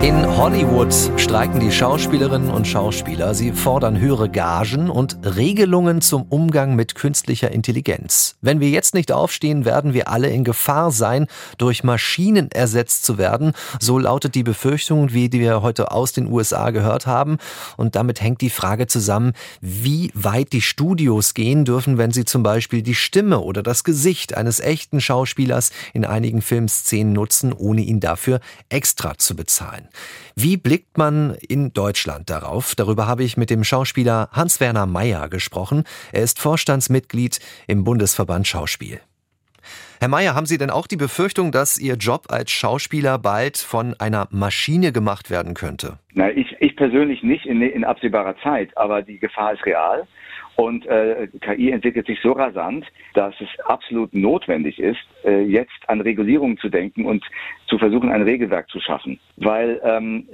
In Hollywood streiken die Schauspielerinnen und Schauspieler. Sie fordern höhere Gagen und Regelungen zum Umgang mit künstlicher Intelligenz. Wenn wir jetzt nicht aufstehen, werden wir alle in Gefahr sein, durch Maschinen ersetzt zu werden. So lautet die Befürchtung, wie wir heute aus den USA gehört haben. Und damit hängt die Frage zusammen, wie weit die Studios gehen dürfen, wenn sie zum Beispiel die Stimme oder das Gesicht eines echten Schauspielers in einigen Filmszenen nutzen, ohne ihn dafür extra zu bezahlen. Wie blickt man in Deutschland darauf? Darüber habe ich mit dem Schauspieler Hans-Werner Meyer gesprochen. Er ist Vorstandsmitglied im Bundesverband Schauspiel. Herr Meyer, haben Sie denn auch die Befürchtung, dass Ihr Job als Schauspieler bald von einer Maschine gemacht werden könnte? Na, ich, ich persönlich nicht in, in absehbarer Zeit, aber die Gefahr ist real. Und äh, KI entwickelt sich so rasant, dass es absolut notwendig ist, äh, jetzt an Regulierungen zu denken und zu versuchen, ein Regelwerk zu schaffen. Weil ähm,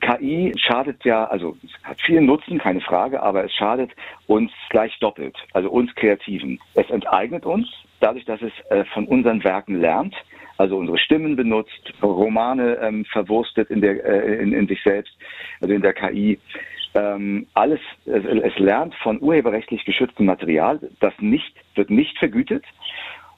KI schadet ja, also hat viel Nutzen, keine Frage, aber es schadet uns gleich doppelt, also uns Kreativen. Es enteignet uns, dadurch, dass es äh, von unseren Werken lernt, also unsere Stimmen benutzt, Romane ähm, verwurstet in, der, äh, in, in sich selbst, also in der KI ähm, alles, es, es lernt von urheberrechtlich geschütztem Material, das nicht, wird nicht vergütet.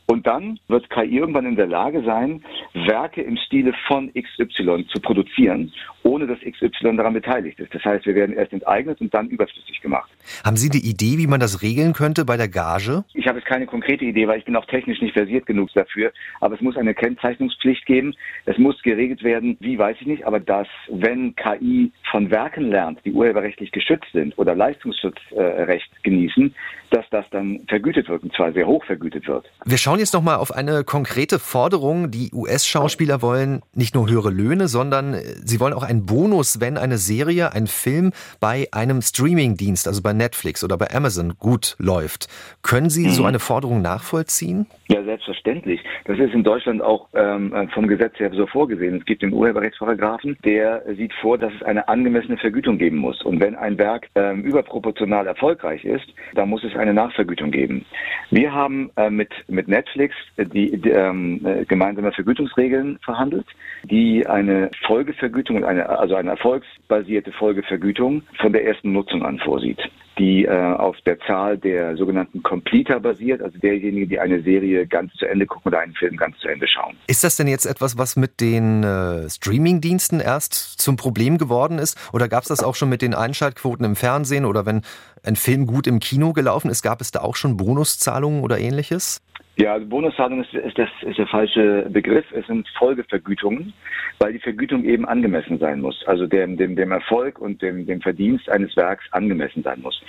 Und dann wird KI irgendwann in der Lage sein, Werke im Stile von XY zu produzieren, ohne dass XY daran beteiligt ist. Das heißt, wir werden erst enteignet und dann überflüssig gemacht. Haben Sie die Idee, wie man das regeln könnte bei der Gage? Ich habe jetzt keine konkrete Idee, weil ich bin auch technisch nicht versiert genug dafür. Aber es muss eine Kennzeichnungspflicht geben. Es muss geregelt werden, wie weiß ich nicht, aber dass, wenn KI von Werken lernt, die urheberrechtlich geschützt sind oder Leistungsschutzrecht genießen, dass das dann vergütet wird, und zwar sehr hoch vergütet wird. Wir schauen jetzt nochmal auf eine konkrete Forderung. Die US-Schauspieler wollen nicht nur höhere Löhne, sondern sie wollen auch einen Bonus, wenn eine Serie, ein Film bei einem Streamingdienst, also bei Netflix oder bei Amazon gut läuft. Können Sie so mhm. eine Forderung nachvollziehen? Ja, selbstverständlich. Das ist in Deutschland auch ähm, vom Gesetz her so vorgesehen. Es gibt den Urheberrechtsparagraphen, der sieht vor, dass es eine angemessene Vergütung geben muss. Und wenn ein Werk ähm, überproportional erfolgreich ist, dann muss es eine Nachvergütung geben. Wir haben äh, mit, mit Netflix die, die ähm, äh, gemeinsame Vergütungsregeln verhandelt, die eine Folgevergütung, eine, also eine erfolgsbasierte Folgevergütung von der ersten Nutzung an vorsieht die äh, auf der Zahl der sogenannten Completer basiert, also derjenigen, die eine Serie ganz zu Ende gucken oder einen Film ganz zu Ende schauen. Ist das denn jetzt etwas, was mit den äh, Streaming-Diensten erst zum Problem geworden ist? Oder gab es das auch schon mit den Einschaltquoten im Fernsehen oder wenn ein Film gut im Kino gelaufen ist, gab es da auch schon Bonuszahlungen oder ähnliches? Ja, also Bonuszahlung ist, ist, das, ist der falsche Begriff. Es sind Folgevergütungen, weil die Vergütung eben angemessen sein muss. Also dem, dem, dem Erfolg und dem, dem Verdienst eines Werks angemessen sein muss.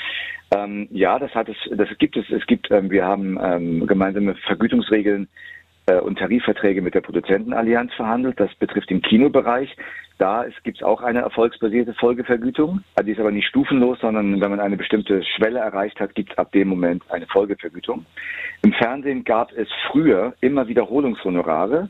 Ähm, ja, das hat es, das gibt es. Es gibt, ähm, wir haben ähm, gemeinsame Vergütungsregeln und Tarifverträge mit der Produzentenallianz verhandelt. Das betrifft den Kinobereich. Da gibt es auch eine erfolgsbasierte Folgevergütung. Die ist aber nicht stufenlos, sondern wenn man eine bestimmte Schwelle erreicht hat, gibt es ab dem Moment eine Folgevergütung. Im Fernsehen gab es früher immer Wiederholungshonorare.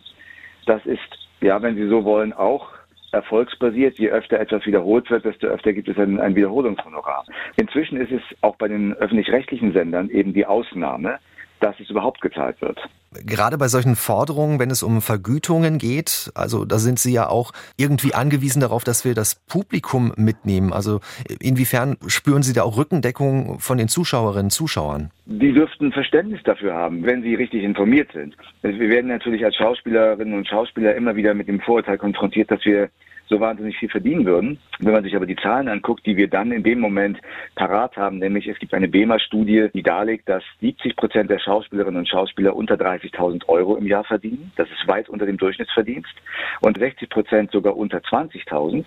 Das ist, ja, wenn Sie so wollen, auch erfolgsbasiert. Je öfter etwas wiederholt wird, desto öfter gibt es ein, ein Wiederholungshonorar. Inzwischen ist es auch bei den öffentlich-rechtlichen Sendern eben die Ausnahme, dass es überhaupt gezahlt wird. Gerade bei solchen Forderungen, wenn es um Vergütungen geht, also da sind Sie ja auch irgendwie angewiesen darauf, dass wir das Publikum mitnehmen. Also inwiefern spüren Sie da auch Rückendeckung von den Zuschauerinnen und Zuschauern? Die dürften Verständnis dafür haben, wenn sie richtig informiert sind. Wir werden natürlich als Schauspielerinnen und Schauspieler immer wieder mit dem Vorurteil konfrontiert, dass wir so wahnsinnig viel verdienen würden. Wenn man sich aber die Zahlen anguckt, die wir dann in dem Moment parat haben, nämlich es gibt eine BEMA-Studie, die darlegt, dass 70 Prozent der Schauspielerinnen und Schauspieler unter 30.000 Euro im Jahr verdienen. Das ist weit unter dem Durchschnittsverdienst. Und 60 Prozent sogar unter 20.000.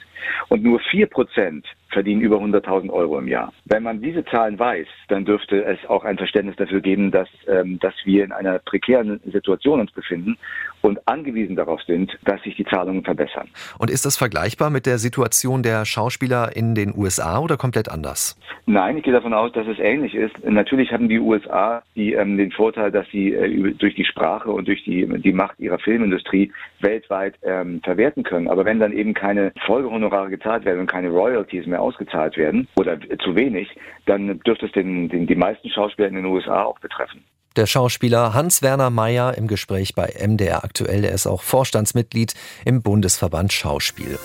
Und nur 4 Prozent verdienen über 100.000 Euro im Jahr. Wenn man diese Zahlen weiß, dann dürfte es auch ein Verständnis dafür geben, dass, ähm, dass wir in einer prekären Situation uns befinden und angewiesen darauf sind, dass sich die Zahlungen verbessern. Und ist das vergleichbar mit der Situation der Schauspieler in den USA oder komplett anders? Nein, ich gehe davon aus, dass es ähnlich ist. Natürlich haben die USA die, ähm, den Vorteil, dass sie äh, durch die Sprache und durch die, die Macht ihrer Filmindustrie weltweit ähm, verwerten können. Aber wenn dann eben keine Folgehonorare gezahlt werden und keine Royalties mehr ausgezahlt werden oder zu wenig, dann dürfte es den, den, die meisten Schauspieler in den USA auch betreffen. Der Schauspieler Hans-Werner Mayer im Gespräch bei MDR aktuell. Er ist auch Vorstandsmitglied im Bundesverband Schauspiel.